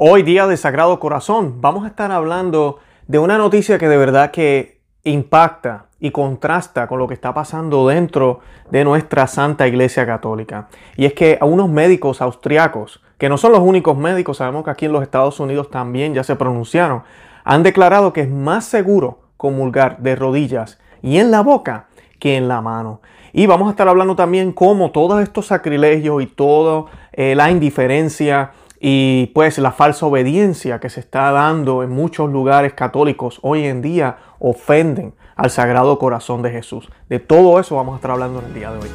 Hoy día de Sagrado Corazón vamos a estar hablando de una noticia que de verdad que impacta y contrasta con lo que está pasando dentro de nuestra Santa Iglesia Católica. Y es que a unos médicos austriacos, que no son los únicos médicos, sabemos que aquí en los Estados Unidos también ya se pronunciaron, han declarado que es más seguro comulgar de rodillas y en la boca que en la mano. Y vamos a estar hablando también cómo todos estos sacrilegios y toda eh, la indiferencia y pues la falsa obediencia que se está dando en muchos lugares católicos hoy en día ofenden al Sagrado Corazón de Jesús. De todo eso vamos a estar hablando en el día de hoy.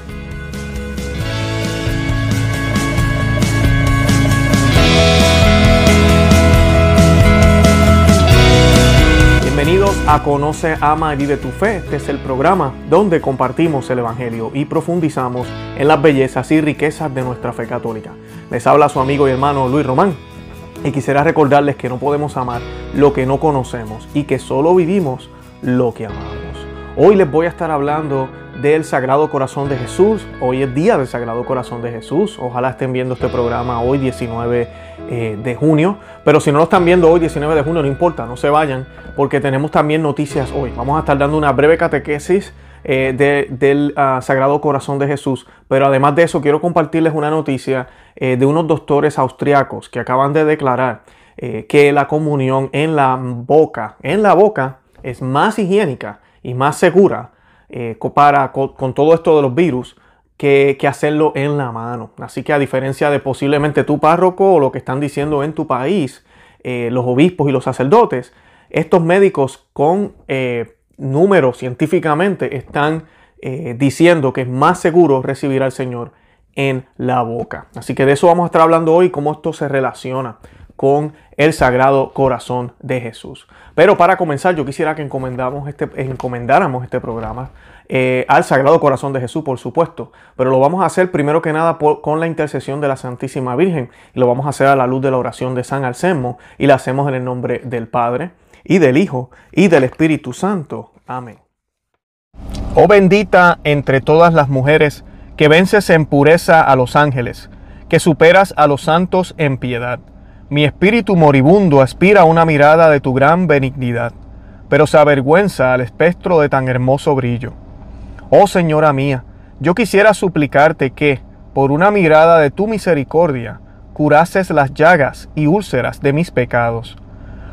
Bienvenidos a Conoce, Ama y Vive tu Fe. Este es el programa donde compartimos el Evangelio y profundizamos en las bellezas y riquezas de nuestra fe católica. Les habla su amigo y hermano Luis Román y quisiera recordarles que no podemos amar lo que no conocemos y que solo vivimos lo que amamos. Hoy les voy a estar hablando del Sagrado Corazón de Jesús. Hoy es día del Sagrado Corazón de Jesús. Ojalá estén viendo este programa hoy 19 eh, de junio. Pero si no lo están viendo hoy 19 de junio, no importa, no se vayan, porque tenemos también noticias hoy. Vamos a estar dando una breve catequesis eh, del ah, Sagrado Corazón de Jesús. Pero además de eso, quiero compartirles una noticia eh, de unos doctores austriacos que acaban de declarar que la comunión en la boca, en la boca, es más higiénica y más segura eh, para, con, todo esto de los virus que, hacerlo en la mano. Así que a diferencia de posiblemente tu párroco o lo que están diciendo en tu país, eh, los obispos y los sacerdotes, estos médicos con eh, números científicamente están diciendo que es más seguro recibir al Señor en la boca. Así que de eso vamos a estar hablando hoy, cómo esto se relaciona con el Sagrado Corazón de Jesús. Pero para comenzar, yo quisiera que encomendáramos este, encomendáramos este programa eh, al Sagrado Corazón de Jesús, por supuesto. Pero lo vamos a hacer primero que nada con la intercesión de la Santísima Virgen. Y lo vamos a hacer a la luz de la oración de San Alcemo. Y la hacemos en el nombre del Padre, y del Hijo, y del Espíritu Santo. Amén. Oh bendita entre todas las mujeres, que vences en pureza a los ángeles, que superas a los santos en piedad mi espíritu moribundo aspira a una mirada de tu gran benignidad, pero se avergüenza al espectro de tan hermoso brillo. Oh Señora mía, yo quisiera suplicarte que, por una mirada de tu misericordia, curases las llagas y úlceras de mis pecados.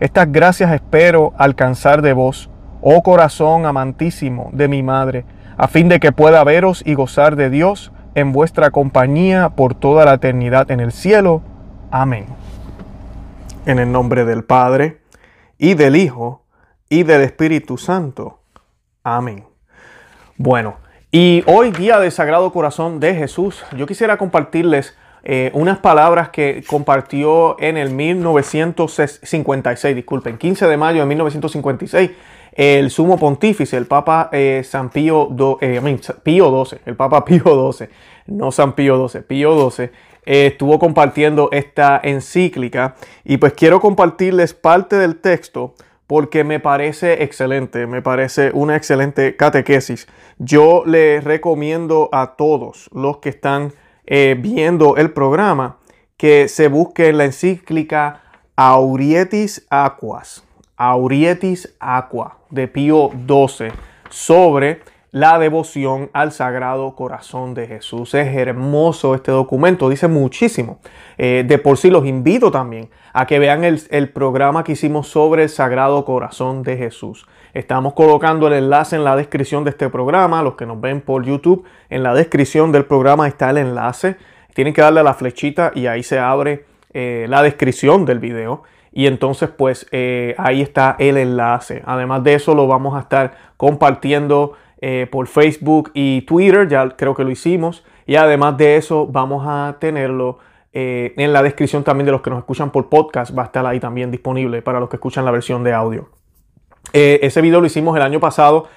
Estas gracias espero alcanzar de vos, oh corazón amantísimo de mi Madre, a fin de que pueda veros y gozar de Dios en vuestra compañía por toda la eternidad en el cielo. Amén. En el nombre del Padre, y del Hijo, y del Espíritu Santo. Amén. Bueno, y hoy día del Sagrado Corazón de Jesús, yo quisiera compartirles eh, unas palabras que compartió en el 1956, disculpen, 15 de mayo de 1956, el sumo pontífice, el Papa eh, San Pío, eh, Pío el Papa Pío XII, no San Pío XII, Pío XII, estuvo compartiendo esta encíclica y pues quiero compartirles parte del texto porque me parece excelente, me parece una excelente catequesis. Yo les recomiendo a todos los que están eh, viendo el programa que se busquen la encíclica Aurietis Aquas, Aurietis Aqua de Pío XII sobre la devoción al Sagrado Corazón de Jesús. Es hermoso este documento, dice muchísimo. Eh, de por sí los invito también a que vean el, el, programa que hicimos sobre el Sagrado Corazón de Jesús. Estamos colocando el enlace en la descripción de este programa. Los que nos ven por YouTube, en la descripción del programa está el enlace. Tienen que darle a la flechita y ahí se abre eh, la descripción del video. Y entonces pues eh, ahí está el enlace. Además de eso lo vamos a estar compartiendo eh, por Facebook y Twitter, ya creo que lo hicimos. Y además de eso, vamos a tenerlo Eh, en la descripción también de los que nos escuchan por podcast va a estar ahí también disponible para los que escuchan la versión de audio. Eh, ese video lo hicimos el año pasado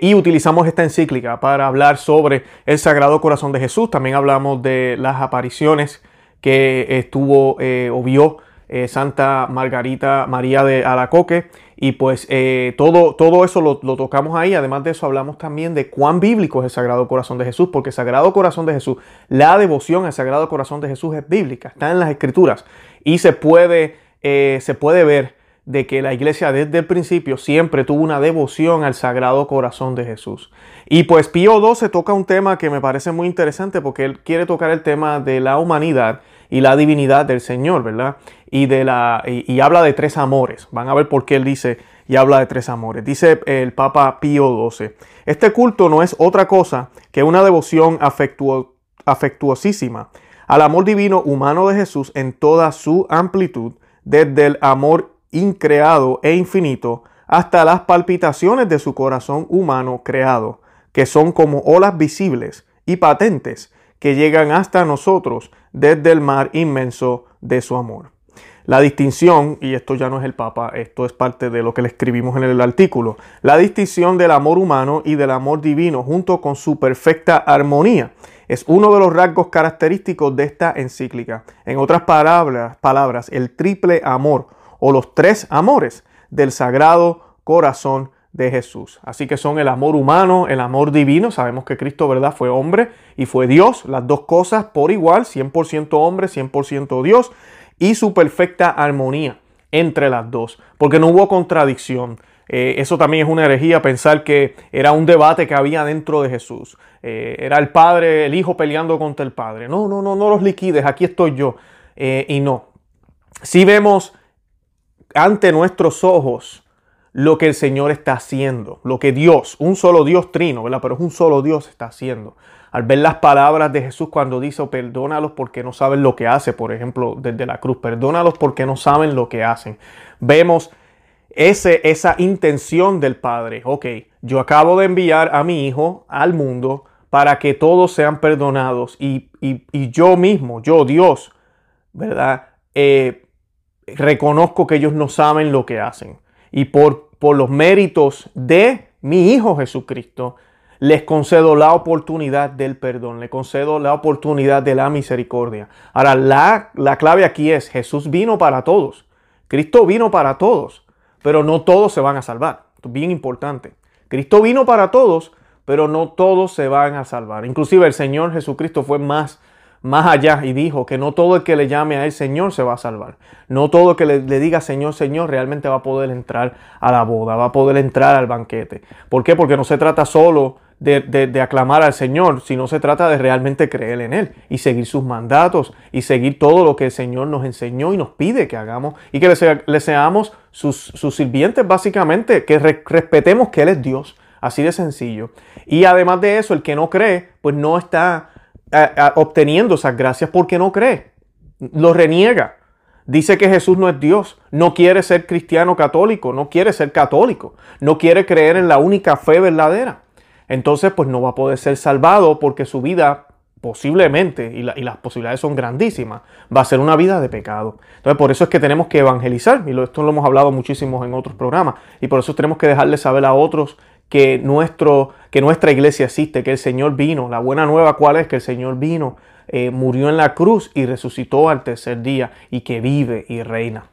y utilizamos esta encíclica para hablar sobre el Sagrado Corazón de Jesús. También hablamos de las apariciones que estuvo o vio Santa Margarita María de Alacoque y pues eh, todo, todo eso lo, tocamos ahí. Además de eso hablamos también de cuán bíblico es el Sagrado Corazón de Jesús, porque el Sagrado Corazón de Jesús, la devoción al Sagrado Corazón de Jesús es bíblica, está en las Escrituras y se puede, eh, se puede ver de que la iglesia desde el principio siempre tuvo una devoción al Sagrado Corazón de Jesús. Y pues Pío XII toca un tema que me parece muy interesante porque él quiere tocar el tema de la humanidad y la divinidad del Señor, ¿verdad? Y, de la, y, habla de tres amores. Van a ver por qué él dice y habla de tres amores. Dice el Papa Pío XII, este culto no es otra cosa que una devoción afectuosísima al amor divino humano de Jesús en toda su amplitud, desde el amor increado e infinito hasta las palpitaciones de su corazón humano creado, que son como olas visibles y patentes que llegan hasta nosotros desde el mar inmenso de su amor. La distinción, y esto ya no es el Papa, esto es parte de lo que le escribimos en el artículo, la distinción del amor humano y del amor divino junto con su perfecta armonía es uno de los rasgos característicos de esta encíclica. En otras palabras, palabras el triple amor o los tres amores del Sagrado Corazón de Jesús. Así que son el amor humano, el amor divino. Sabemos que Cristo, ¿verdad? Fue hombre y fue Dios. Las dos cosas por igual, 100% hombre, 100% Dios. Y su perfecta armonía entre las dos. Porque no hubo contradicción. Eh, eso también es una herejía pensar que era un debate que había dentro de Jesús. Eh, era el padre, el hijo peleando contra el padre. No, no, no, no los liquides, aquí estoy yo. Eh, y no. Si vemos ante nuestros ojos lo que el Señor está haciendo, lo que Dios, un solo Dios trino, ¿verdad? Pero es un solo Dios está haciendo. Al ver las palabras de Jesús cuando dice, perdónalos porque no saben lo que hace, por ejemplo, desde la cruz, perdónalos porque no saben lo que hacen. Vemos ese, esa intención del Padre. Ok, yo acabo de enviar a mi Hijo al mundo para que todos sean perdonados y, yo mismo, yo Dios, ¿verdad? Eh, reconozco que ellos no saben lo que hacen y por, por los méritos de mi Hijo Jesucristo, les concedo la oportunidad del perdón, le concedo la oportunidad de la misericordia. Ahora, la, la clave aquí es, Jesús vino para todos, Cristo vino para todos, pero no todos se van a salvar. Esto es bien importante. Cristo vino para todos, pero no todos se van a salvar. Inclusive el Señor Jesucristo fue más más allá y dijo que no todo el que le llame a él Señor se va a salvar. No todo el que le, diga Señor, Señor realmente va a poder entrar a la boda, va a poder entrar al banquete. ¿Por qué? Porque no se trata solo de, de, aclamar al Señor, sino se trata de realmente creer en Él y seguir sus mandatos y seguir todo lo que el Señor nos enseñó y nos pide que hagamos y que le, seamos sus, sus, sirvientes básicamente, que respetemos que Él es Dios, así de sencillo. Y además de eso, el que no cree, pues no está obteniendo esas gracias porque no cree. Lo reniega. Dice que Jesús no es Dios. No quiere ser cristiano católico. No quiere ser católico. No quiere creer en la única fe verdadera. Entonces, pues no va a poder ser salvado porque su vida posiblemente, y, y, las posibilidades son grandísimas, va a ser una vida de pecado. Entonces, por eso es que tenemos que evangelizar, y esto lo hemos hablado muchísimo en otros programas, y por eso tenemos que dejarle saber a otros que, nuestro, que nuestra iglesia existe, que el Señor vino. La buena nueva cuál es que el Señor vino, eh, murió en la cruz y resucitó al tercer día y que vive y reina.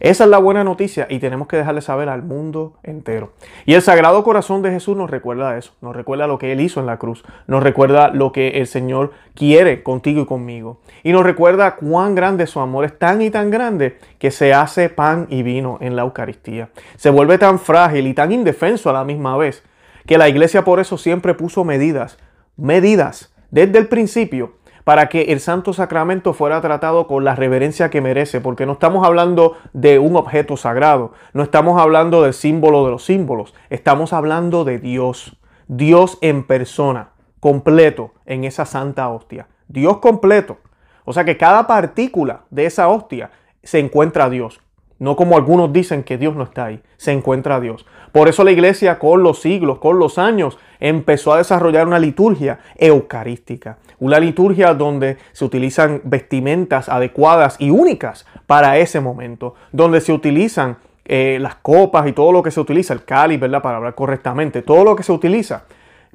Esa es la buena noticia y tenemos que dejarle saber al mundo entero. Y el Sagrado Corazón de Jesús nos recuerda eso, nos recuerda lo que Él hizo en la cruz, nos recuerda lo que el Señor quiere contigo y conmigo. Y nos recuerda cuán grande su amor es tan y tan grande que se hace pan y vino en la Eucaristía. Se vuelve tan frágil y tan indefenso a la misma vez que la iglesia por eso siempre puso medidas, medidas desde el principio para que el Santo Sacramento fuera tratado con la reverencia que merece, porque no estamos hablando de un objeto sagrado, no estamos hablando del símbolo de los símbolos, estamos hablando de Dios, Dios en persona, completo en esa santa hostia, Dios completo. O sea que cada partícula de esa hostia se encuentra Dios. No como algunos dicen que Dios no está ahí, se encuentra Dios. Por eso la iglesia con los siglos, con los años, empezó a desarrollar una liturgia eucarística. Una liturgia donde se utilizan vestimentas adecuadas y únicas para ese momento, donde se utilizan eh, las copas y todo lo que se utiliza, el cáliz, ¿verdad? Para hablar correctamente, todo lo que se utiliza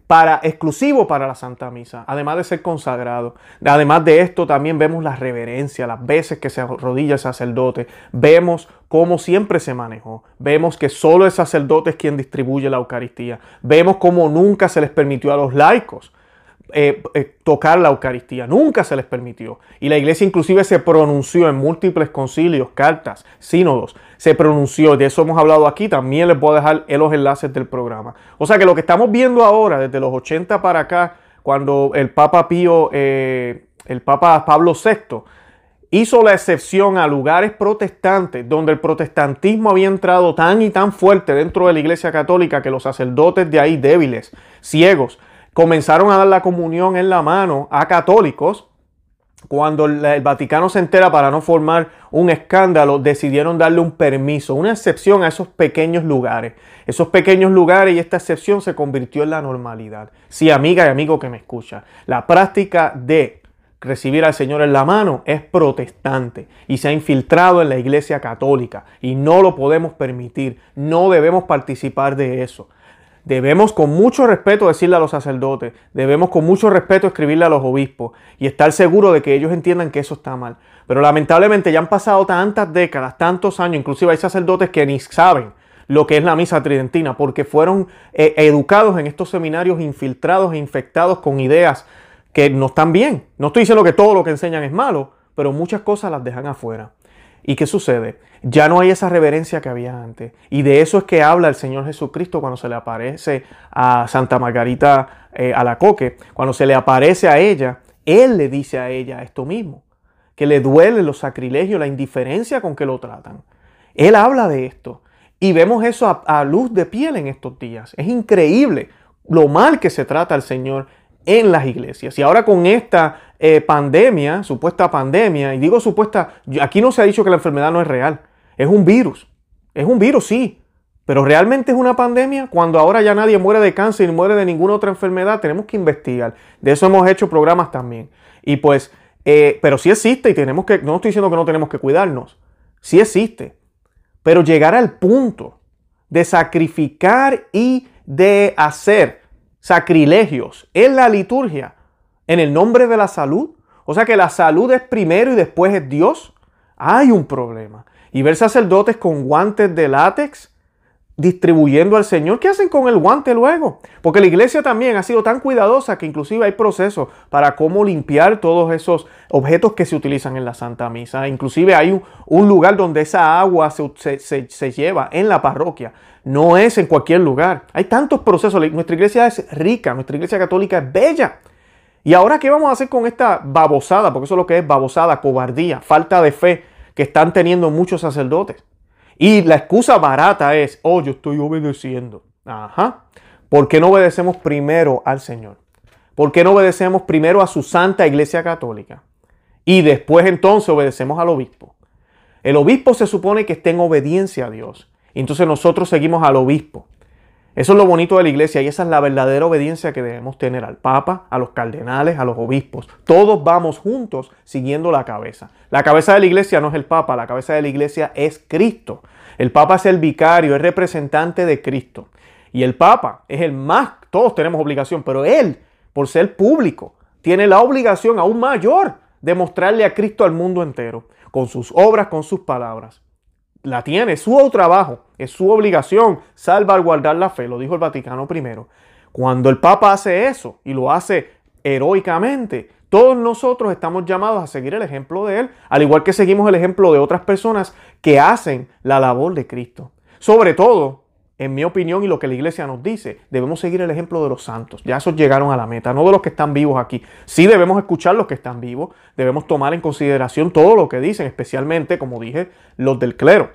para exclusivo para la Santa Misa, además de ser consagrado. Además de esto, también vemos la reverencia, las veces que se arrodilla el sacerdote, vemos cómo siempre se manejó, vemos que solo el sacerdote es quien distribuye la Eucaristía, vemos cómo nunca se les permitió a los laicos eh, eh, tocar la Eucaristía. Nunca se les permitió. Y la iglesia inclusive se pronunció en múltiples concilios, cartas, sínodos. Se pronunció. De eso hemos hablado aquí. También les voy a dejar los enlaces del programa. O sea que lo que estamos viendo ahora, desde los 80 para acá, cuando el Papa Pío, eh, el Papa Pablo VI, hizo la excepción a lugares protestantes donde el protestantismo había entrado tan y tan fuerte dentro de la iglesia católica que los sacerdotes de ahí débiles, ciegos, comenzaron a dar la comunión en la mano a católicos, cuando el Vaticano se entera para no formar un escándalo, decidieron darle un permiso, una excepción a esos pequeños lugares. Esos pequeños lugares y esta excepción se convirtió en la normalidad. Sí, amiga y amigo que me escucha, la práctica de recibir al Señor en la mano es protestante y se ha infiltrado en la iglesia católica y no lo podemos permitir, no debemos participar de eso. Debemos con mucho respeto decirle a los sacerdotes, debemos con mucho respeto escribirle a los obispos y estar seguro de que ellos entiendan que eso está mal. Pero lamentablemente ya han pasado tantas décadas, tantos años, inclusive hay sacerdotes que ni saben lo que es la misa tridentina, porque fueron eh, educados en estos seminarios infiltrados e infectados con ideas que no están bien. No estoy diciendo que todo lo que enseñan es malo, pero muchas cosas las dejan afuera. ¿Y qué sucede? Ya no hay esa reverencia que había antes. Y de eso es que habla el Señor Jesucristo cuando se le aparece a Santa Margarita eh, a la coque. Cuando se le aparece a ella, Él le dice a ella esto mismo. Que le duele los sacrilegios, la indiferencia con que lo tratan. Él habla de esto. Y vemos eso a, a luz de piel en estos días. Es increíble lo mal que se trata al Señor en las iglesias. Y ahora con esta eh, pandemia, supuesta pandemia, y digo supuesta, aquí no se ha dicho que la enfermedad no es real, es un virus, es un virus, sí, pero realmente es una pandemia. Cuando ahora ya nadie muere de cáncer ni muere de ninguna otra enfermedad, tenemos que investigar. De eso hemos hecho programas también. Y pues, eh, pero sí existe y tenemos que, no estoy diciendo que no tenemos que cuidarnos, sí existe. Pero llegar al punto de sacrificar y de hacer sacrilegios en la liturgia en el nombre de la salud. O sea que la salud es primero y después es Dios. Hay un problema. Y ver sacerdotes con guantes de látex distribuyendo al Señor. ¿Qué hacen con el guante luego? Porque la iglesia también ha sido tan cuidadosa que inclusive hay procesos para cómo limpiar todos esos objetos que se utilizan en la Santa Misa. Inclusive hay un, lugar donde esa agua se, se, lleva en la parroquia. No es en cualquier lugar. Hay tantos procesos. Nuestra iglesia es rica, nuestra iglesia católica es bella. ¿Y ahora qué vamos a hacer con esta babosada? Porque eso es lo que es babosada, cobardía, falta de fe que están teniendo muchos sacerdotes. Y la excusa barata es, oh, yo estoy obedeciendo. Ajá. ¿Por qué no obedecemos primero al Señor? ¿Por qué no obedecemos primero a su Santa Iglesia Católica? Y después entonces obedecemos al obispo. El obispo se supone que está en obediencia a Dios. Entonces nosotros seguimos al obispo. Eso es lo bonito de la iglesia y esa es la verdadera obediencia que debemos tener al Papa, a los cardenales, a los obispos. Todos vamos juntos siguiendo la cabeza. La cabeza de la iglesia no es el Papa, la cabeza de la iglesia es Cristo. El Papa es el vicario, es representante de Cristo. Y el Papa es el más, todos tenemos obligación, pero él, por ser público, tiene la obligación aún mayor de mostrarle a Cristo al mundo entero, con sus obras, con sus palabras la tiene, es su trabajo, es su obligación salvaguardar la fe, lo dijo el Vaticano primero. Cuando el Papa hace eso y lo hace heroicamente, todos nosotros estamos llamados a seguir el ejemplo de él, al igual que seguimos el ejemplo de otras personas que hacen la labor de Cristo. Sobre todo, en mi opinión y lo que la iglesia nos dice, debemos seguir el ejemplo de los santos. Ya esos llegaron a la meta, no de los que están vivos aquí. Sí debemos escuchar los que están vivos, debemos tomar en consideración todo lo que dicen, especialmente, como dije, los del clero.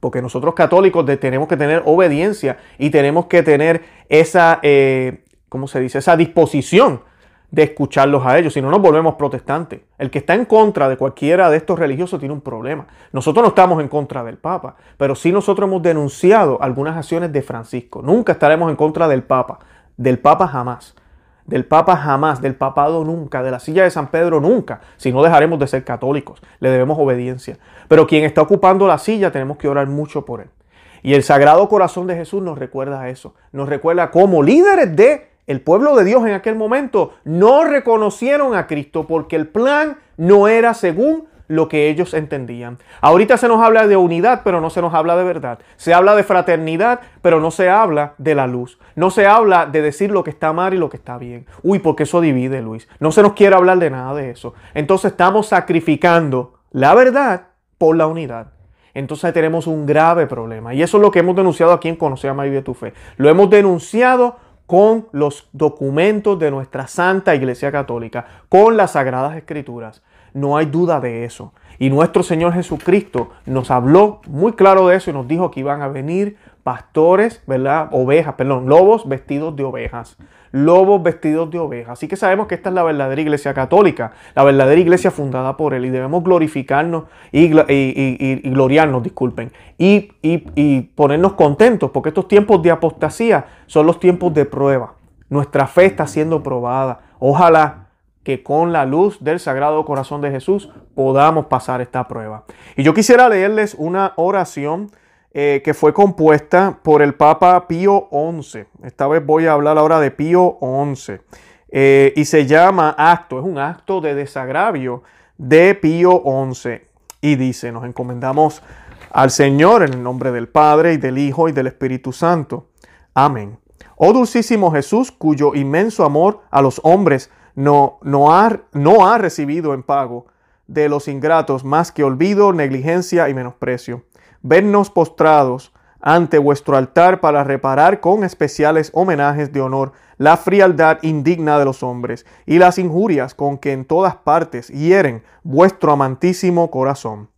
Porque nosotros católicos tenemos que tener obediencia y tenemos que tener esa, eh, ¿cómo se dice? Esa disposición de escucharlos a ellos, si no nos volvemos protestantes. El que está en contra de cualquiera de estos religiosos tiene un problema. Nosotros no estamos en contra del Papa, pero sí nosotros hemos denunciado algunas acciones de Francisco. Nunca estaremos en contra del Papa, del Papa jamás, del Papa jamás, del papado nunca, de la silla de San Pedro nunca, si no dejaremos de ser católicos, le debemos obediencia. Pero quien está ocupando la silla tenemos que orar mucho por él. Y el Sagrado Corazón de Jesús nos recuerda eso, nos recuerda como líderes de el pueblo de Dios en aquel momento no reconocieron a Cristo porque el plan no era según lo que ellos entendían. Ahorita se nos habla de unidad, pero no se nos habla de verdad. Se habla de fraternidad, pero no se habla de la luz. No se habla de decir lo que está mal y lo que está bien. Uy, porque eso divide, Luis. No se nos quiere hablar de nada de eso. Entonces estamos sacrificando la verdad por la unidad. Entonces tenemos un grave problema. Y eso es lo que hemos denunciado aquí en Conocer a y de tu Fe. Lo hemos denunciado con los documentos de nuestra Santa Iglesia Católica, con las Sagradas Escrituras. No hay duda de eso. Y nuestro Señor Jesucristo nos habló muy claro de eso y nos dijo que iban a venir pastores, ¿verdad? Ovejas, perdón, lobos vestidos de ovejas. Lobos vestidos de ovejas. Así que sabemos que esta es la verdadera iglesia católica, la verdadera iglesia fundada por Él. Y debemos glorificarnos y, gloriarnos, disculpen, y, y ponernos contentos, porque estos tiempos de apostasía son los tiempos de prueba. Nuestra fe está siendo probada. Ojalá que con la luz del Sagrado Corazón de Jesús podamos pasar esta prueba. Y yo quisiera leerles una oración eh, que fue compuesta por el Papa Pío XI. Esta vez voy a hablar ahora de Pío XI. Eh, y se llama acto, es un acto de desagravio de Pío XI. Y dice, nos encomendamos al Señor en el nombre del Padre y del Hijo y del Espíritu Santo. Amén. Oh dulcísimo Jesús, cuyo inmenso amor a los hombres no, ha recibido en pago de los ingratos más que olvido, negligencia y menosprecio vernos postrados ante vuestro altar para reparar con especiales homenajes de honor la frialdad indigna de los hombres y las injurias con que en todas partes hieren vuestro amantísimo corazón.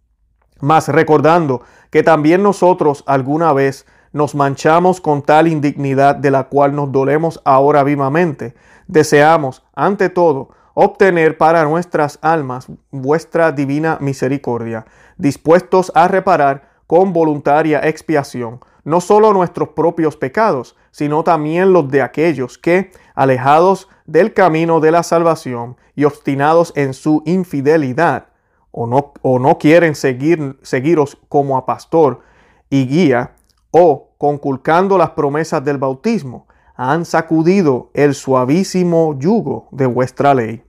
Mas recordando que también nosotros alguna vez nos manchamos con tal indignidad de la cual nos dolemos ahora vivamente, deseamos, ante todo, obtener para nuestras almas vuestra divina misericordia, dispuestos a reparar con voluntaria expiación, no solo nuestros propios pecados, sino también los de aquellos que, alejados del camino de la salvación y obstinados en su infidelidad, o no, o no quieren seguir, seguiros como a pastor y guía, o conculcando las promesas del bautismo, han sacudido el suavísimo yugo de vuestra ley.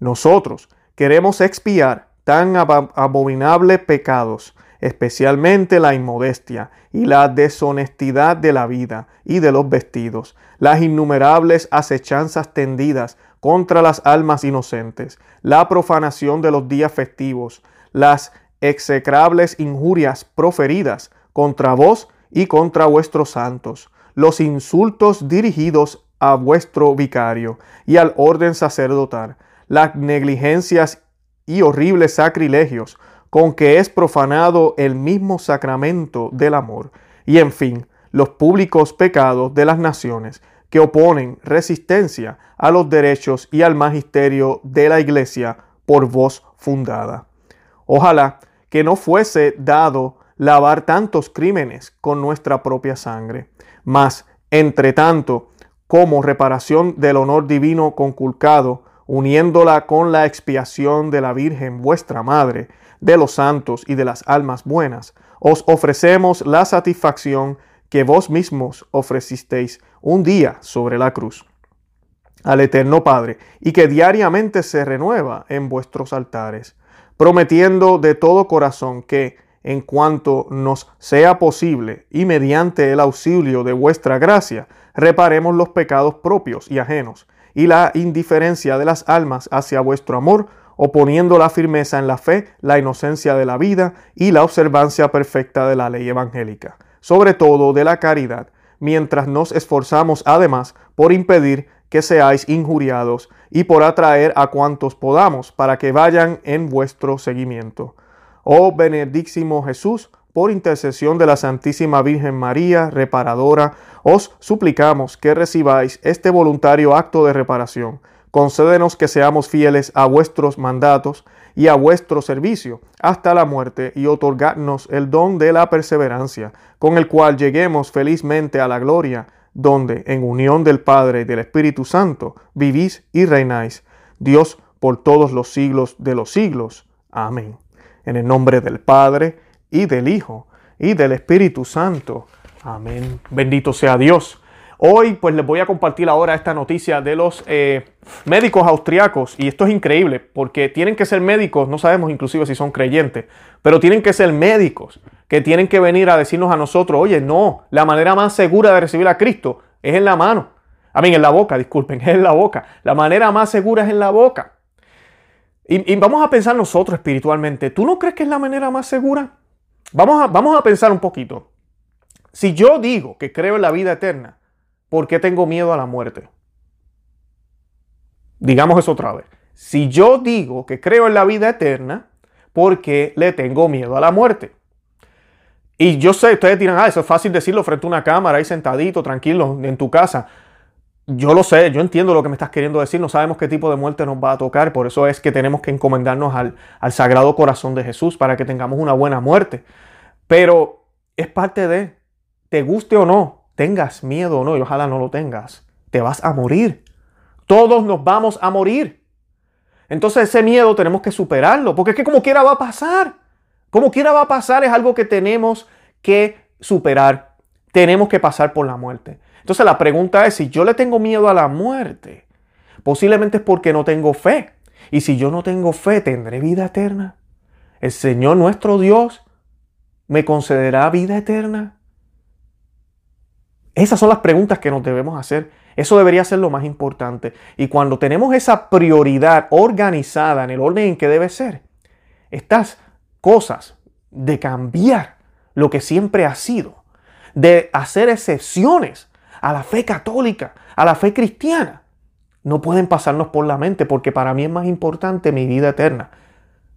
Nosotros queremos expiar tan abominables pecados especialmente la inmodestia y la deshonestidad de la vida y de los vestidos, las innumerables acechanzas tendidas contra las almas inocentes, la profanación de los días festivos, las execrables injurias proferidas contra vos y contra vuestros santos, los insultos dirigidos a vuestro vicario y al orden sacerdotal, las negligencias y horribles sacrilegios con que es profanado el mismo sacramento del amor, y en fin, los públicos pecados de las naciones que oponen resistencia a los derechos y al magisterio de la Iglesia por voz fundada. Ojalá que no fuese dado lavar tantos crímenes con nuestra propia sangre, mas, entre tanto, como reparación del honor divino conculcado, uniéndola con la expiación de la Virgen vuestra Madre, de los santos y de las almas buenas, os ofrecemos la satisfacción que vos mismos ofrecisteis un día sobre la cruz al Eterno Padre, y que diariamente se renueva en vuestros altares, prometiendo de todo corazón que, en cuanto nos sea posible y mediante el auxilio de vuestra gracia, reparemos los pecados propios y ajenos, y la indiferencia de las almas hacia vuestro amor, oponiendo la firmeza en la fe, la inocencia de la vida y la observancia perfecta de la ley evangélica, sobre todo de la caridad, mientras nos esforzamos además por impedir que seáis injuriados y por atraer a cuantos podamos para que vayan en vuestro seguimiento. Oh benedísimo Jesús, por intercesión de la Santísima Virgen María, reparadora, os suplicamos que recibáis este voluntario acto de reparación concédenos que seamos fieles a vuestros mandatos y a vuestro servicio hasta la muerte y otorgadnos el don de la perseverancia, con el cual lleguemos felizmente a la gloria, donde, en unión del Padre y del Espíritu Santo, vivís y reináis, Dios por todos los siglos de los siglos. Amén. En el nombre del Padre y del Hijo y del Espíritu Santo. Amén. Bendito sea Dios. Hoy pues les voy a compartir ahora esta noticia de los eh, médicos austriacos y esto es increíble porque tienen que ser médicos, no sabemos inclusive si son creyentes, pero tienen que ser médicos que tienen que venir a decirnos a nosotros, oye, no, la manera más segura de recibir a Cristo es en la mano. A mí, en la boca, disculpen, es en la boca. La manera más segura es en la boca. Y, y, vamos a pensar nosotros espiritualmente, ¿tú no crees que es la manera más segura? Vamos a, vamos a pensar un poquito. Si yo digo que creo en la vida eterna, ¿por qué tengo miedo a la muerte? Digamos eso otra vez. Si yo digo que creo en la vida eterna, ¿por qué le tengo miedo a la muerte? Y yo sé, ustedes dirán, ah, eso es fácil decirlo frente a una cámara, ahí sentadito, tranquilo, en tu casa. Yo lo sé, yo entiendo lo que me estás queriendo decir, no sabemos qué tipo de muerte nos va a tocar, por eso es que tenemos que encomendarnos al, al Sagrado Corazón de Jesús para que tengamos una buena muerte. Pero es parte de, te guste o no, tengas miedo o no, y ojalá no lo tengas, te vas a morir. Todos nos vamos a morir. Entonces ese miedo tenemos que superarlo, porque es que como quiera va a pasar. Como quiera va a pasar es algo que tenemos que superar. Tenemos que pasar por la muerte. Entonces la pregunta es, si yo le tengo miedo a la muerte, posiblemente es porque no tengo fe. Y si yo no tengo fe, ¿tendré vida eterna? ¿El Señor nuestro Dios me concederá vida eterna? Esas son las preguntas que nos debemos hacer. Eso debería ser lo más importante. Y cuando tenemos esa prioridad organizada en el orden en que debe ser, estas cosas de cambiar lo que siempre ha sido, de hacer excepciones a la fe católica, a la fe cristiana, no pueden pasarnos por la mente porque para mí es más importante mi vida eterna.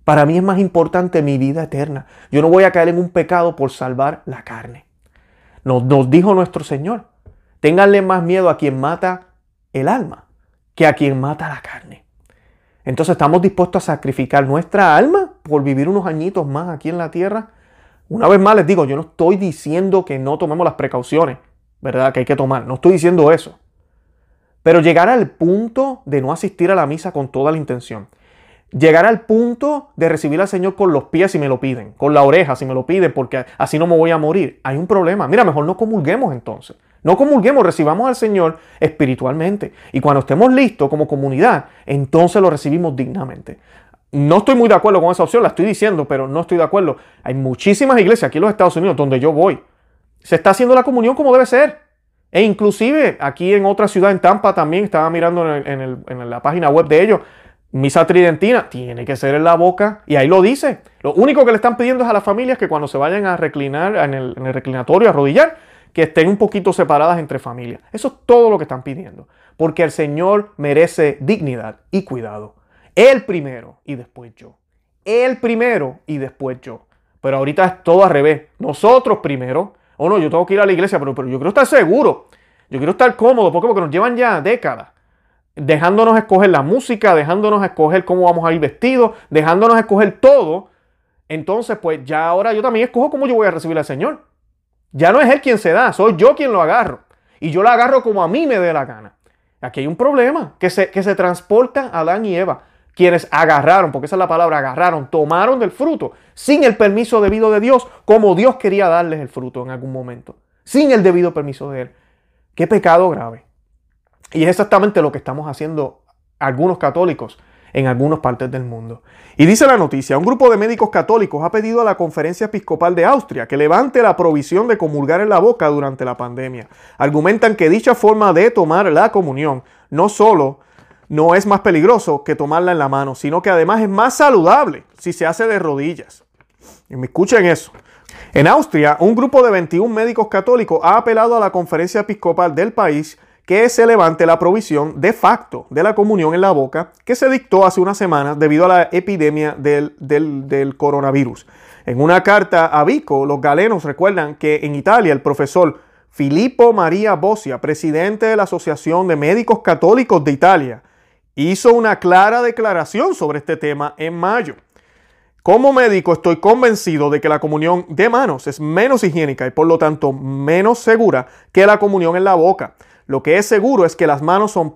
Para mí es más importante mi vida eterna. Yo no voy a caer en un pecado por salvar la carne. Nos, dijo nuestro Señor, ténganle más miedo a quien mata el alma que a quien mata la carne. Entonces estamos dispuestos a sacrificar nuestra alma por vivir unos añitos más aquí en la tierra. Una vez más les digo, yo no estoy diciendo que no tomemos las precauciones, ¿verdad? Que hay que tomar. No estoy diciendo eso. Pero llegar al punto de no asistir a la misa con toda la intención llegar al punto de recibir al Señor con los pies si me lo piden, con la oreja si me lo piden, porque así no me voy a morir. Hay un problema. Mira, mejor no comulguemos entonces. No comulguemos, recibamos al Señor espiritualmente. Y cuando estemos listos como comunidad, entonces lo recibimos dignamente. No estoy muy de acuerdo con esa opción, la estoy diciendo, pero no estoy de acuerdo. Hay muchísimas iglesias aquí en los Estados Unidos donde yo voy. Se está haciendo la comunión como debe ser. E inclusive aquí en otra ciudad, en Tampa, también estaba mirando en, en la página web de ellos, misa tridentina tiene que ser en la boca y ahí lo dice. Lo único que le están pidiendo es a las familias que cuando se vayan a reclinar en el, reclinatorio, a arrodillar, que estén un poquito separadas entre familias. Eso es todo lo que están pidiendo. Porque el Señor merece dignidad y cuidado. Él primero y después yo. Él primero y después yo. Pero ahorita es todo al revés. Nosotros primero. O oh, no, yo tengo que ir a la iglesia, pero, pero yo quiero estar seguro. Yo quiero estar cómodo. ¿Por qué? Porque nos llevan ya décadas dejándonos escoger la música, dejándonos escoger cómo vamos a ir vestidos, dejándonos escoger todo, entonces pues ya ahora yo también escojo cómo yo voy a recibir al Señor. Ya no es Él quien se da, soy yo quien lo agarro. Y yo lo agarro como a mí me dé la gana. Aquí hay un problema, que se, que se transportan Adán y Eva, quienes agarraron, porque esa es la palabra, agarraron, tomaron del fruto, sin el permiso debido de Dios, como Dios quería darles el fruto en algún momento, sin el debido permiso de Él. Qué pecado grave. Y es exactamente lo que estamos haciendo algunos católicos en algunas partes del mundo. Y dice la noticia, un grupo de médicos católicos ha pedido a la Conferencia Episcopal de Austria que levante la provisión de comulgar en la boca durante la pandemia. Argumentan que dicha forma de tomar la comunión no solo no es más peligroso que tomarla en la mano, sino que además es más saludable si se hace de rodillas. Y me escuchen eso. En Austria, un grupo de 21 médicos católicos ha apelado a la Conferencia Episcopal del país que se levante la provisión de facto de la comunión en la boca que se dictó hace unas semanas debido a la epidemia del, coronavirus. En una carta a Vico, los galenos recuerdan que en Italia el profesor Filippo María Bossia, presidente de la Asociación de Médicos Católicos de Italia, hizo una clara declaración sobre este tema en mayo. Como médico estoy convencido de que la comunión de manos es menos higiénica y por lo tanto menos segura que la comunión en la boca. Lo que es seguro es que las manos son,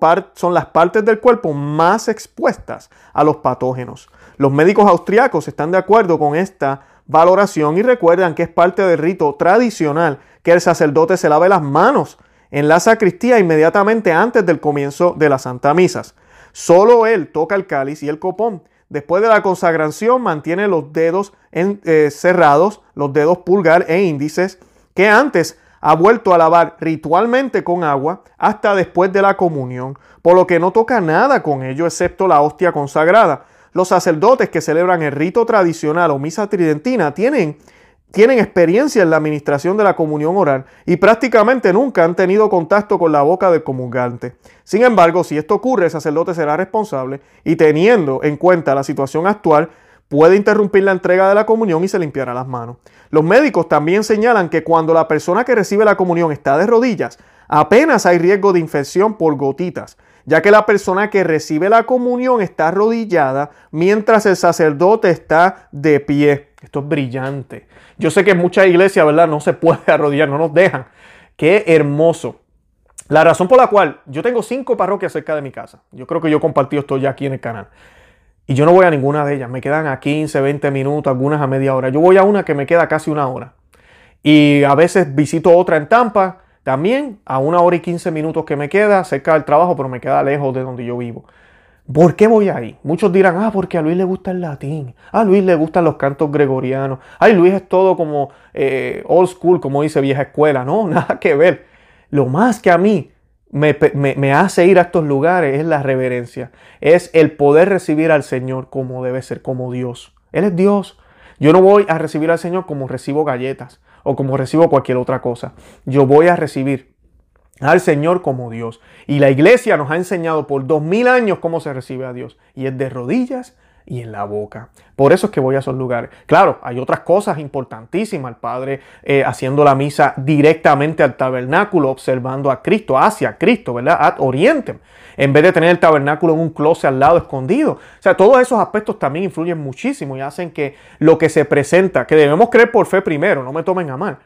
las partes del cuerpo más expuestas a los patógenos. Los médicos austriacos están de acuerdo con esta valoración y recuerdan que es parte del rito tradicional que el sacerdote se lave las manos en la sacristía inmediatamente antes del comienzo de las Santa Misas. Solo él toca el cáliz y el copón. Después de la consagración mantiene los dedos eh, cerrados, los dedos pulgar e índices, que antes ha vuelto a lavar ritualmente con agua hasta después de la comunión, por lo que no toca nada con ello excepto la hostia consagrada. Los sacerdotes que celebran el rito tradicional o misa tridentina tienen tienen experiencia en la administración de la comunión oral y prácticamente nunca han tenido contacto con la boca del comulgante. Sin embargo, si esto ocurre, el sacerdote será responsable y teniendo en cuenta la situación actual, puede interrumpir la entrega de la comunión y se limpiará las manos. Los médicos también señalan que cuando la persona que recibe la comunión está de rodillas, apenas hay riesgo de infección por gotitas, ya que la persona que recibe la comunión está arrodillada mientras el sacerdote está de pie. Esto es brillante. Yo sé que en muchas iglesias, ¿verdad? No se puede arrodillar, no nos dejan. Qué hermoso. La razón por la cual yo tengo cinco parroquias cerca de mi casa. Yo creo que yo he compartido esto ya aquí en el canal. Y yo no voy a ninguna de ellas. Me quedan a 15, 20 minutos, algunas a media hora. Yo voy a una que me queda casi una hora. Y a veces visito otra en Tampa, también a una hora y 15 minutos que me queda cerca del trabajo, pero me queda lejos de donde yo vivo. ¿Por qué voy ahí? Muchos dirán, ah, porque a Luis le gusta el latín, a Luis le gustan los cantos gregorianos, ay, Luis es todo como eh, old school, como dice vieja escuela. No, nada que ver. Lo más que a mí me, me, hace ir a estos lugares es la reverencia, es el poder recibir al Señor como debe ser, como Dios. Él es Dios. Yo no voy a recibir al Señor como recibo galletas o como recibo cualquier otra cosa. Yo voy a recibir al Señor como Dios. Y la iglesia nos ha enseñado por dos mil años cómo se recibe a Dios. Y es de rodillas y en la boca. Por eso es que voy a esos lugares. Claro, hay otras cosas importantísimas. El Padre eh, haciendo la misa directamente al tabernáculo, observando a Cristo, hacia Cristo, ¿verdad? Ad oriente. En vez de tener el tabernáculo en un closet al lado escondido. O sea, todos esos aspectos también influyen muchísimo y hacen que lo que se presenta, que debemos creer por fe primero, no me tomen a mal,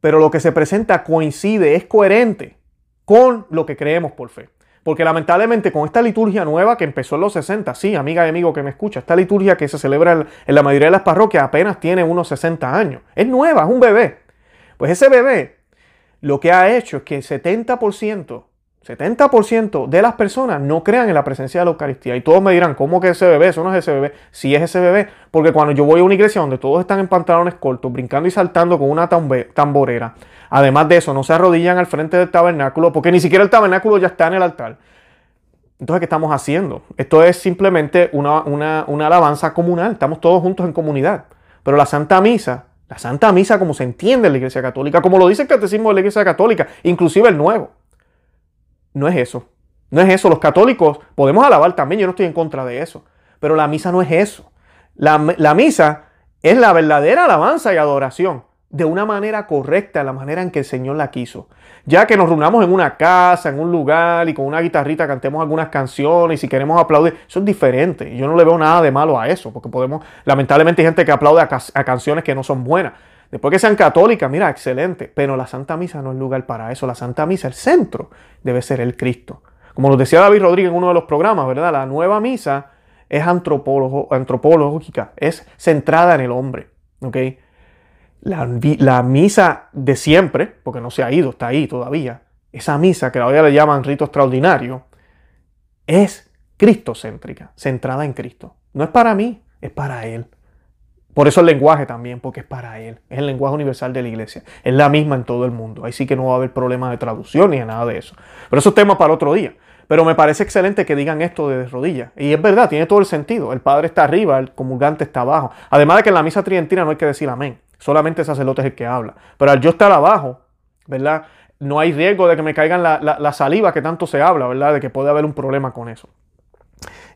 pero lo que se presenta coincide, es coherente con lo que creemos por fe. Porque lamentablemente con esta liturgia nueva que empezó en los 60, sí, amiga y amigo que me escucha, esta liturgia que se celebra en la mayoría de las parroquias apenas tiene unos 60 años. Es nueva, es un bebé. Pues ese bebé lo que ha hecho es que el 70%, 70% de las personas no crean en la presencia de la Eucaristía. Y todos me dirán, ¿cómo que ese bebé? Eso no es ese bebé. Sí es ese bebé. Porque cuando yo voy a una iglesia donde todos están en pantalones cortos, brincando y saltando con una tamborera, Además de eso, no se arrodillan al frente del tabernáculo porque ni siquiera el tabernáculo ya está en el altar. Entonces, ¿qué estamos haciendo? Esto es simplemente una, una, alabanza comunal. Estamos todos juntos en comunidad. Pero la Santa Misa, la Santa Misa como se entiende en la Iglesia Católica, como lo dice el Catecismo de la Iglesia Católica, inclusive el Nuevo, no es eso. No es eso. Los católicos podemos alabar también, yo no estoy en contra de eso. Pero la misa no es eso. La, la misa es la verdadera alabanza y adoración de una manera correcta, la manera en que el Señor la quiso. Ya que nos reunamos en una casa, en un lugar y con una guitarrita cantemos algunas canciones y si queremos aplaudir, eso es diferente. Yo no le veo nada de malo a eso, porque podemos, lamentablemente hay gente que aplaude a, canciones que no son buenas. Después que sean católicas, mira, excelente. Pero la Santa Misa no es lugar para eso. La Santa Misa, el centro, debe ser el Cristo. Como nos decía David Rodríguez en uno de los programas, ¿verdad? La nueva misa es antropológica, es centrada en el hombre. ¿ok? la, misa de siempre, porque no se ha ido, está ahí todavía, esa misa que ahora le llaman rito extraordinario, es cristocéntrica, centrada en Cristo. No es para mí, es para Él. Por eso el lenguaje también, porque es para Él. Es el lenguaje universal de la iglesia. Es la misma en todo el mundo. Ahí sí que no va a haber problemas de traducción ni nada de eso. Pero eso es tema para otro día. Pero me parece excelente que digan esto de rodillas. Y es verdad, tiene todo el sentido. El Padre está arriba, el comulgante está abajo. Además de que en la misa tridentina no hay que decir amén. Solamente el sacerdote es el que habla. Pero al yo estar abajo, ¿verdad? No hay riesgo de que me caigan la, saliva que tanto se habla, ¿verdad? De que puede haber un problema con eso.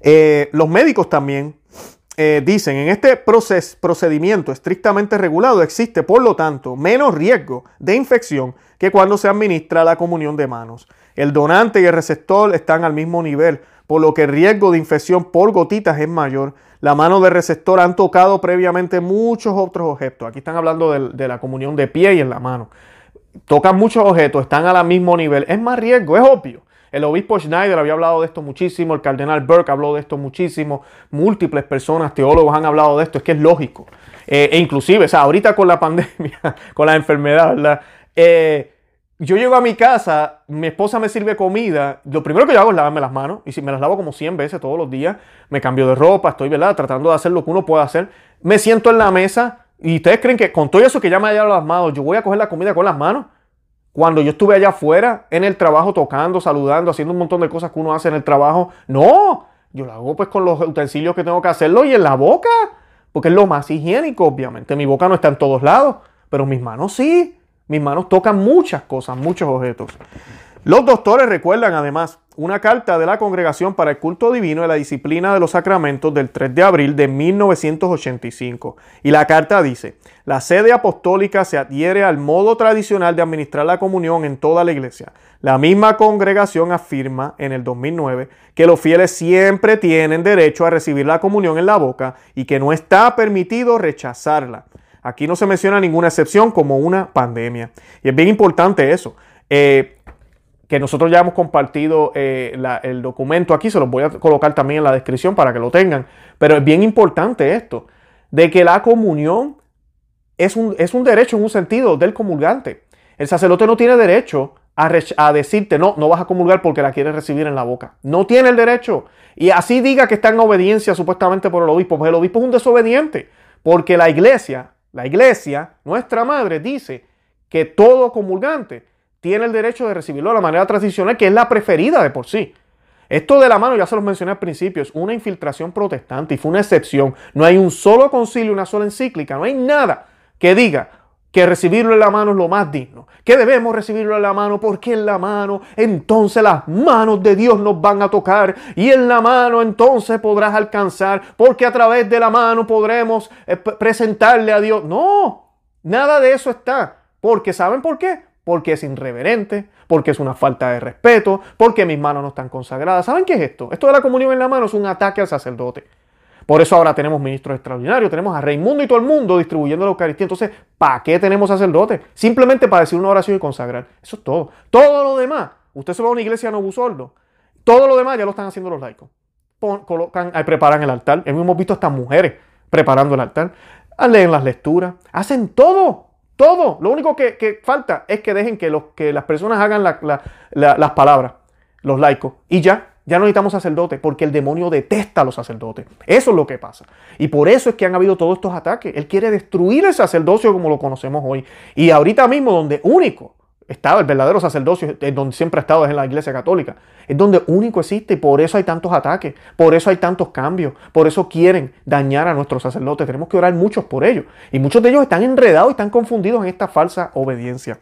Eh, los médicos también eh, dicen, en este procedimiento estrictamente regulado existe, por lo tanto, menos riesgo de infección que cuando se administra la comunión de manos. El donante y el receptor están al mismo nivel, por lo que el riesgo de infección por gotitas es mayor. La mano del receptor han tocado previamente muchos otros objetos. Aquí están hablando de, de la comunión de pie y en la mano. Tocan muchos objetos, están al mismo nivel. Es más riesgo, es obvio. El obispo Schneider había hablado de esto muchísimo, el cardenal Burke habló de esto muchísimo, múltiples personas, teólogos han hablado de esto, es que es lógico. Eh, e inclusive, o sea, ahorita con la pandemia, con la enfermedad, ¿verdad? Eh, yo llego a mi casa, mi esposa me sirve comida, lo primero que yo hago es lavarme las manos, y si me las lavo como 100 veces todos los días, me cambio de ropa, estoy, ¿verdad? Tratando de hacer lo que uno puede hacer. Me siento en la mesa, y ustedes creen que con todo eso que ya me haya las manos, yo voy a coger la comida con las manos. Cuando yo estuve allá afuera, en el trabajo, tocando, saludando, haciendo un montón de cosas que uno hace en el trabajo, no, yo lo hago pues con los utensilios que tengo que hacerlo y en la boca, porque es lo más higiénico, obviamente. Mi boca no está en todos lados, pero mis manos sí. Mis manos tocan muchas cosas, muchos objetos. Los doctores recuerdan además una carta de la Congregación para el Culto Divino de la Disciplina de los Sacramentos del 3 de abril de 1985. Y la carta dice, la sede apostólica se adhiere al modo tradicional de administrar la comunión en toda la iglesia. La misma congregación afirma en el 2009 que los fieles siempre tienen derecho a recibir la comunión en la boca y que no está permitido rechazarla. Aquí no se menciona ninguna excepción como una pandemia. Y es bien importante eso. Eh, que nosotros ya hemos compartido eh, el documento aquí, se los voy a colocar también en la descripción para que lo tengan. Pero es bien importante esto, de que la comunión es un, es un derecho en un sentido del comulgante. El sacerdote no tiene derecho a, a, decirte, no, no vas a comulgar porque la quieres recibir en la boca. No tiene el derecho. Y así diga que está en obediencia supuestamente por el obispo, porque el obispo es un desobediente. Porque la iglesia, la iglesia, nuestra madre, dice que todo comulgante tiene el derecho de recibirlo de la manera tradicional, que es la preferida de por sí. Esto de la mano, ya se los mencioné al principio, es una infiltración protestante y fue una excepción. No hay un solo concilio, una sola encíclica, no hay nada que diga que recibirlo en la mano es lo más digno, que debemos recibirlo en la mano porque en la mano entonces las manos de Dios nos van a tocar y en la mano entonces podrás alcanzar porque a través de la mano podremos eh, presentarle a Dios. No, nada de eso está, porque ¿saben por qué? Porque es irreverente, porque es una falta de respeto, porque mis manos no están consagradas. ¿Saben qué es esto? Esto de la comunión en la mano es un ataque al sacerdote. Por eso ahora tenemos ministros extraordinarios, tenemos a Raimundo y todo el mundo distribuyendo la Eucaristía. Entonces, ¿para qué tenemos sacerdotes? Simplemente para decir una oración y consagrar. Eso es todo. Todo lo demás, usted se va a una iglesia no sordo, todo lo demás ya lo están haciendo los laicos. colocan, preparan el altar. Hemos visto hasta mujeres preparando el altar. Leen las lecturas, hacen todo. Todo. Lo único que, falta es que dejen que, los, que las personas hagan las palabras, los laicos. Y ya, ya no necesitamos sacerdotes, porque el demonio detesta a los sacerdotes. Eso es lo que pasa. Y por eso es que han habido todos estos ataques. Él quiere destruir el sacerdocio como lo conocemos hoy. Y ahorita mismo, donde único estaba el verdadero sacerdocio, es donde siempre ha estado, es en la iglesia católica. Es donde único existe y por eso hay tantos ataques, por eso hay tantos cambios, por eso quieren dañar a nuestros sacerdotes. Tenemos que orar muchos por ellos. Y muchos de ellos están enredados y están confundidos en esta falsa obediencia.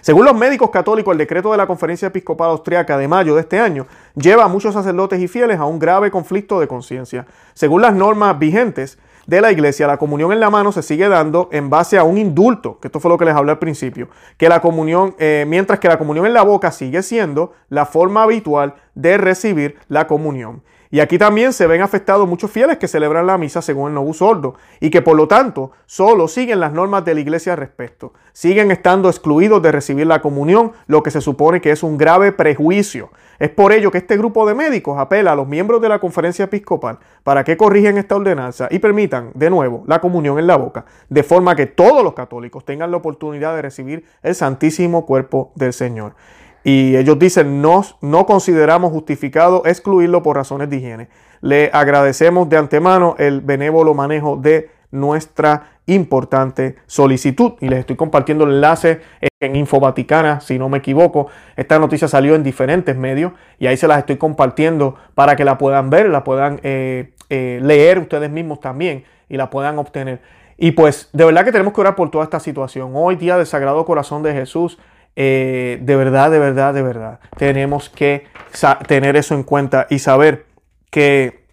Según los médicos católicos, el decreto de la Conferencia Episcopal Austriaca de mayo de este año lleva a muchos sacerdotes y fieles a un grave conflicto de conciencia. Según las normas vigentes, de la iglesia, la comunión en la mano se sigue dando en base a un indulto, que esto fue lo que les hablé al principio, que la comunión, eh, mientras que la comunión en la boca sigue siendo la forma habitual de recibir la comunión. Y aquí también se ven afectados muchos fieles que celebran la misa según el Novus Ordo y que por lo tanto solo siguen las normas de la iglesia al respecto. Siguen estando excluidos de recibir la comunión, lo que se supone que es un grave prejuicio. Es por ello que este grupo de médicos apela a los miembros de la conferencia episcopal para que corrijan esta ordenanza y permitan de nuevo la comunión en la boca, de forma que todos los católicos tengan la oportunidad de recibir el santísimo cuerpo del Señor. Y ellos dicen, no, no consideramos justificado excluirlo por razones de higiene. Le agradecemos de antemano el benévolo manejo de nuestra importante solicitud. Y les estoy compartiendo el enlace en Info Vaticana, si no me equivoco. Esta noticia salió en diferentes medios y ahí se las estoy compartiendo para que la puedan ver, la puedan eh, eh, leer ustedes mismos también y la puedan obtener. Y pues de verdad que tenemos que orar por toda esta situación. Hoy día del Sagrado Corazón de Jesús eh, de verdad, de verdad, de verdad, tenemos que tener eso en cuenta y saber que,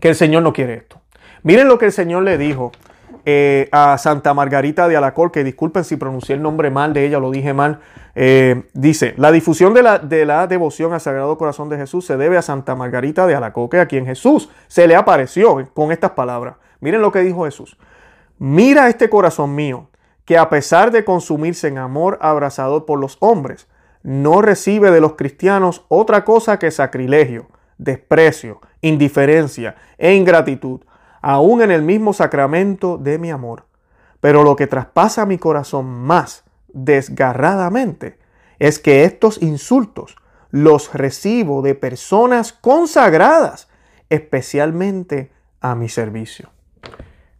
que el Señor no quiere esto. Miren lo que el Señor le dijo eh, a Santa Margarita de Alacor, que disculpen si pronuncié el nombre mal de ella, lo dije mal, eh, dice, la difusión de la, de la, devoción al Sagrado Corazón de Jesús se debe a Santa Margarita de Alacoque, a quien Jesús se le apareció con estas palabras. Miren lo que dijo Jesús. Mira este corazón mío, que a pesar de consumirse en amor abrazador por los hombres, no recibe de los cristianos otra cosa que sacrilegio, desprecio, indiferencia e ingratitud, aún en el mismo sacramento de mi amor. Pero lo que traspasa mi corazón más desgarradamente es que estos insultos los recibo de personas consagradas, especialmente a mi servicio.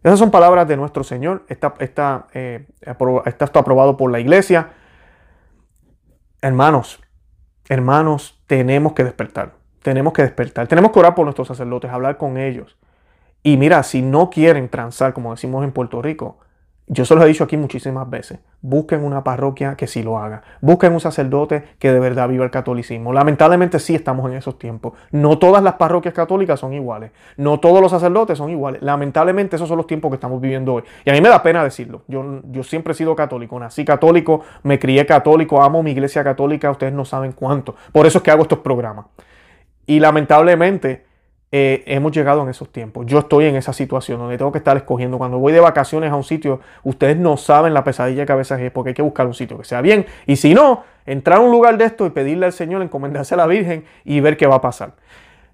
Esas son palabras de nuestro Señor. Eh, está esto aprobado por la iglesia. Hermanos, hermanos, tenemos que despertar. Tenemos que despertar. Tenemos que orar por nuestros sacerdotes, hablar con ellos. Y mira, si no quieren transar, como decimos en Puerto Rico, yo se los he dicho aquí muchísimas veces. Busquen una parroquia que sí lo haga. Busquen un sacerdote que de verdad viva el catolicismo. Lamentablemente sí estamos en esos tiempos. No todas las parroquias católicas son iguales. No todos los sacerdotes son iguales. Lamentablemente esos son los tiempos que estamos viviendo hoy. Y a mí me da pena decirlo. Yo, yo siempre he sido católico. Nací católico, me crié católico, amo mi iglesia católica. Ustedes no saben cuánto. Por eso es que hago estos programas. Y lamentablemente eh, hemos llegado en esos tiempos. Yo estoy en esa situación donde tengo que estar escogiendo. Cuando voy de vacaciones a un sitio, ustedes no saben la pesadilla que a veces es porque hay que buscar un sitio que sea bien. Y si no, entrar a un lugar de esto y pedirle al Señor, encomendarse a la Virgen y ver qué va a pasar.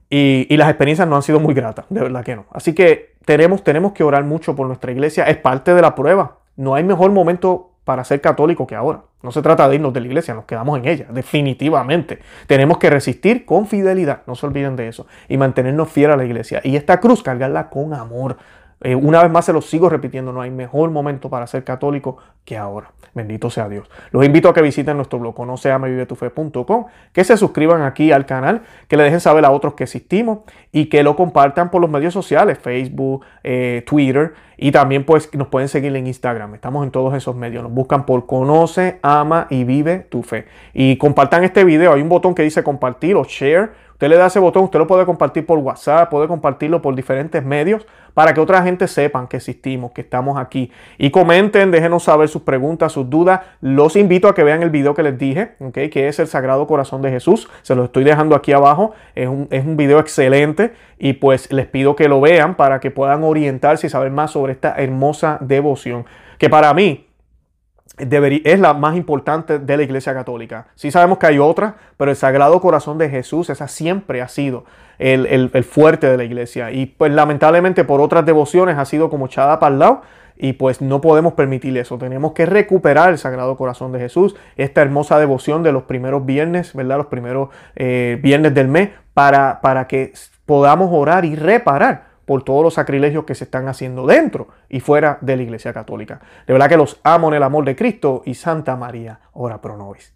Y, las experiencias no han sido muy gratas, de verdad que no. Así que tenemos, tenemos que orar mucho por nuestra iglesia. Es parte de la prueba. No hay mejor momento para ser católico que ahora. No se trata de irnos de la iglesia, nos quedamos en ella, definitivamente. Tenemos que resistir con fidelidad, no se olviden de eso, y mantenernos fieles a la iglesia. Y esta cruz, cargarla con amor. Eh, una vez más se lo sigo repitiendo, no hay mejor momento para ser católico que ahora. Bendito sea Dios. Los invito a que visiten nuestro blog conoceamevivetufe.com, que se suscriban aquí al canal, que le dejen saber a otros que existimos y que lo compartan por los medios sociales, Facebook, eh, Twitter y también pues nos pueden seguir en Instagram. Estamos en todos esos medios. Nos buscan por Conoce, Ama y Vive tu Fe. Y compartan este video. Hay un botón que dice compartir o share Usted le da ese botón, usted lo puede compartir por WhatsApp, puede compartirlo por diferentes medios para que otra gente sepan que existimos, que estamos aquí. Y comenten, déjenos saber sus preguntas, sus dudas. Los invito a que vean el video que les dije, que es el Sagrado Corazón de Jesús. Se lo estoy dejando aquí abajo. Es un, es un video excelente y pues les pido que lo vean para que puedan orientarse y saber más sobre esta hermosa devoción. Que para mí, es la más importante de la Iglesia Católica. Sí sabemos que hay otra, pero el Sagrado Corazón de Jesús, esa siempre ha sido el, fuerte de la Iglesia. Y pues lamentablemente por otras devociones ha sido como echada para el lado. Y pues no podemos permitir eso. Tenemos que recuperar el Sagrado Corazón de Jesús, esta hermosa devoción de los primeros viernes, ¿verdad? Los primeros eh, viernes del mes, para, para que podamos orar y reparar por todos los sacrilegios que se están haciendo dentro y fuera de la Iglesia Católica. De verdad que los amo en el amor de Cristo y Santa María, ora pro nobis.